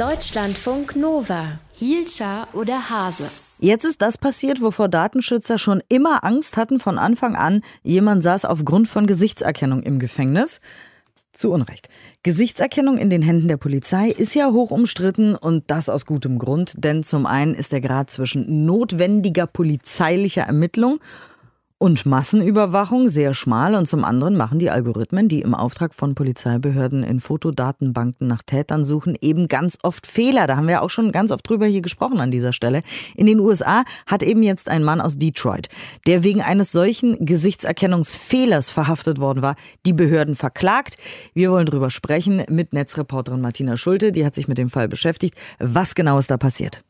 Deutschlandfunk Nova. Hielscher oder Hase? Jetzt ist das passiert, wovor Datenschützer schon immer Angst hatten von Anfang an. Jemand saß aufgrund von Gesichtserkennung im Gefängnis. Zu Unrecht. Gesichtserkennung in den Händen der Polizei ist ja hoch umstritten und das aus gutem Grund, denn zum einen ist der Grad zwischen notwendiger polizeilicher Ermittlung und Massenüberwachung sehr schmal und zum anderen machen die Algorithmen, die im Auftrag von Polizeibehörden in Fotodatenbanken nach Tätern suchen, eben ganz oft Fehler. Da haben wir auch schon ganz oft drüber hier gesprochen an dieser Stelle. In den USA hat eben jetzt ein Mann aus Detroit, der wegen eines solchen Gesichtserkennungsfehlers verhaftet worden war, die Behörden verklagt. Wir wollen drüber sprechen mit Netzreporterin Martina Schulte, die hat sich mit dem Fall beschäftigt. Was genau ist da passiert?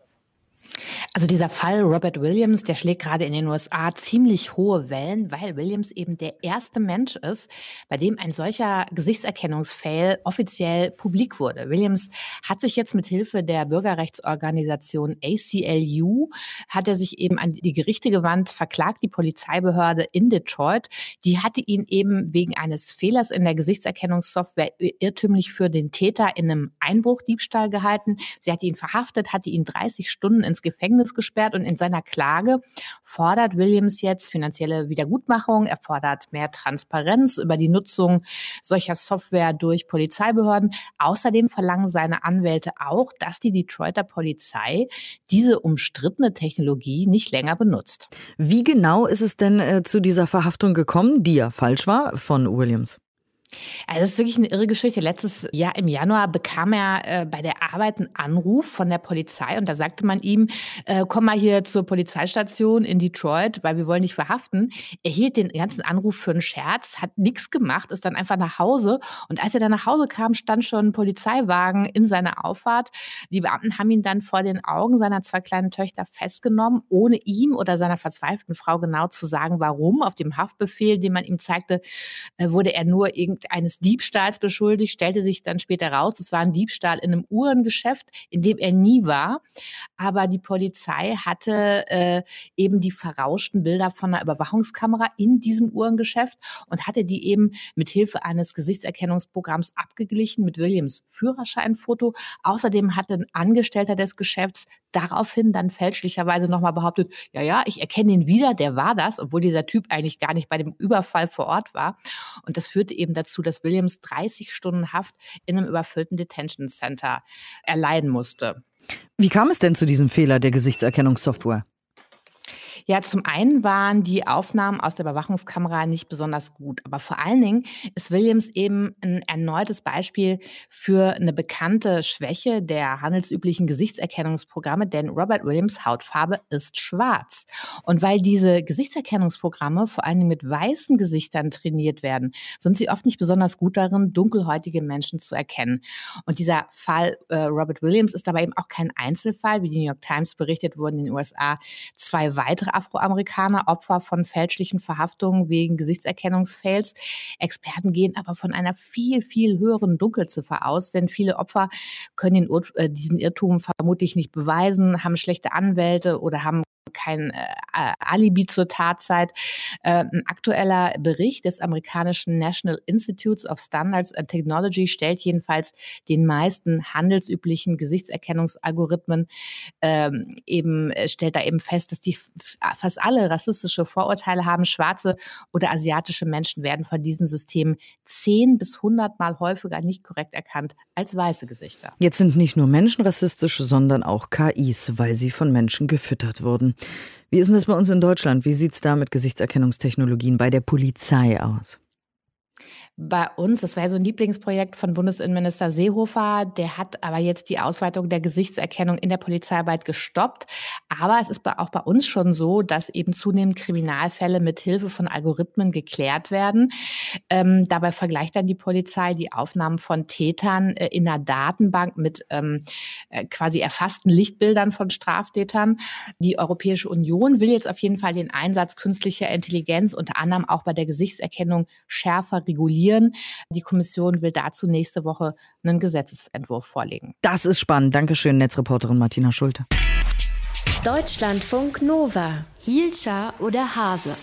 Also dieser Fall Robert Williams, der schlägt gerade in den USA ziemlich hohe Wellen, weil Williams eben der erste Mensch ist, bei dem ein solcher Gesichtserkennungsfail offiziell publik wurde. Williams hat sich jetzt mit Hilfe der Bürgerrechtsorganisation ACLU hat er sich eben an die Gerichte gewandt, verklagt die Polizeibehörde in Detroit. Die hatte ihn eben wegen eines Fehlers in der Gesichtserkennungssoftware irrtümlich für den Täter in einem Einbruchdiebstahl gehalten. Sie hat ihn verhaftet, hatte ihn 30 Stunden ins Gefängnis gesperrt und in seiner Klage fordert Williams jetzt finanzielle Wiedergutmachung, er fordert mehr Transparenz über die Nutzung solcher Software durch Polizeibehörden. Außerdem verlangen seine Anwälte auch, dass die Detroiter Polizei diese umstrittene Technologie nicht länger benutzt. Wie genau ist es denn äh, zu dieser Verhaftung gekommen, die ja falsch war, von Williams? Also das ist wirklich eine irre Geschichte. Letztes Jahr im Januar bekam er äh, bei der Arbeit einen Anruf von der Polizei und da sagte man ihm, äh, komm mal hier zur Polizeistation in Detroit, weil wir wollen dich verhaften. Er hielt den ganzen Anruf für einen Scherz, hat nichts gemacht, ist dann einfach nach Hause und als er dann nach Hause kam, stand schon ein Polizeiwagen in seiner Auffahrt. Die Beamten haben ihn dann vor den Augen seiner zwei kleinen Töchter festgenommen, ohne ihm oder seiner verzweifelten Frau genau zu sagen, warum. Auf dem Haftbefehl, den man ihm zeigte, äh, wurde er nur irgendwie eines Diebstahls beschuldigt, stellte sich dann später raus, es war ein Diebstahl in einem Uhrengeschäft, in dem er nie war. Aber die Polizei hatte äh, eben die verrauschten Bilder von einer Überwachungskamera in diesem Uhrengeschäft und hatte die eben mit Hilfe eines Gesichtserkennungsprogramms abgeglichen mit Williams Führerscheinfoto. Außerdem hatte ein Angestellter des Geschäfts daraufhin dann fälschlicherweise nochmal behauptet, ja, ja, ich erkenne ihn wieder, der war das, obwohl dieser Typ eigentlich gar nicht bei dem Überfall vor Ort war. Und das führte eben dazu, dass Williams 30 Stunden Haft in einem überfüllten Detention Center erleiden musste. Wie kam es denn zu diesem Fehler der Gesichtserkennungssoftware? Ja, zum einen waren die Aufnahmen aus der Überwachungskamera nicht besonders gut, aber vor allen Dingen ist Williams eben ein erneutes Beispiel für eine bekannte Schwäche der handelsüblichen Gesichtserkennungsprogramme, denn Robert Williams Hautfarbe ist schwarz. Und weil diese Gesichtserkennungsprogramme vor allen Dingen mit weißen Gesichtern trainiert werden, sind sie oft nicht besonders gut darin, dunkelhäutige Menschen zu erkennen. Und dieser Fall äh, Robert Williams ist aber eben auch kein Einzelfall, wie die New York Times berichtet wurden in den USA zwei weitere Afroamerikaner Opfer von fälschlichen Verhaftungen wegen Gesichtserkennungsfails. Experten gehen aber von einer viel, viel höheren Dunkelziffer aus, denn viele Opfer können den, äh, diesen Irrtum vermutlich nicht beweisen, haben schlechte Anwälte oder haben kein äh, Alibi zur Tatzeit. Äh, ein aktueller Bericht des amerikanischen National Institutes of Standards and Technology stellt jedenfalls den meisten handelsüblichen Gesichtserkennungsalgorithmen ähm, eben, äh, stellt da eben fest, dass die fast alle rassistische Vorurteile haben. Schwarze oder asiatische Menschen werden von diesen Systemen zehn bis hundertmal häufiger nicht korrekt erkannt als weiße Gesichter. Jetzt sind nicht nur Menschen rassistisch, sondern auch KIs, weil sie von Menschen gefüttert wurden. Wie ist denn das bei uns in Deutschland? Wie sieht es da mit Gesichtserkennungstechnologien bei der Polizei aus? Bei uns, das war so ein Lieblingsprojekt von Bundesinnenminister Seehofer, der hat aber jetzt die Ausweitung der Gesichtserkennung in der Polizeiarbeit gestoppt. Aber es ist auch bei uns schon so, dass eben zunehmend Kriminalfälle mit Hilfe von Algorithmen geklärt werden. Ähm, dabei vergleicht dann die Polizei die Aufnahmen von Tätern äh, in einer Datenbank mit ähm, äh, quasi erfassten Lichtbildern von Straftätern. Die Europäische Union will jetzt auf jeden Fall den Einsatz künstlicher Intelligenz unter anderem auch bei der Gesichtserkennung schärfer regulieren diskutieren. Die Kommission will dazu nächste Woche einen Gesetzesentwurf vorlegen. Das ist spannend. Dankeschön, Netzreporterin Martina Schulte. Deutschlandfunk Nova. Hielscher oder Hase?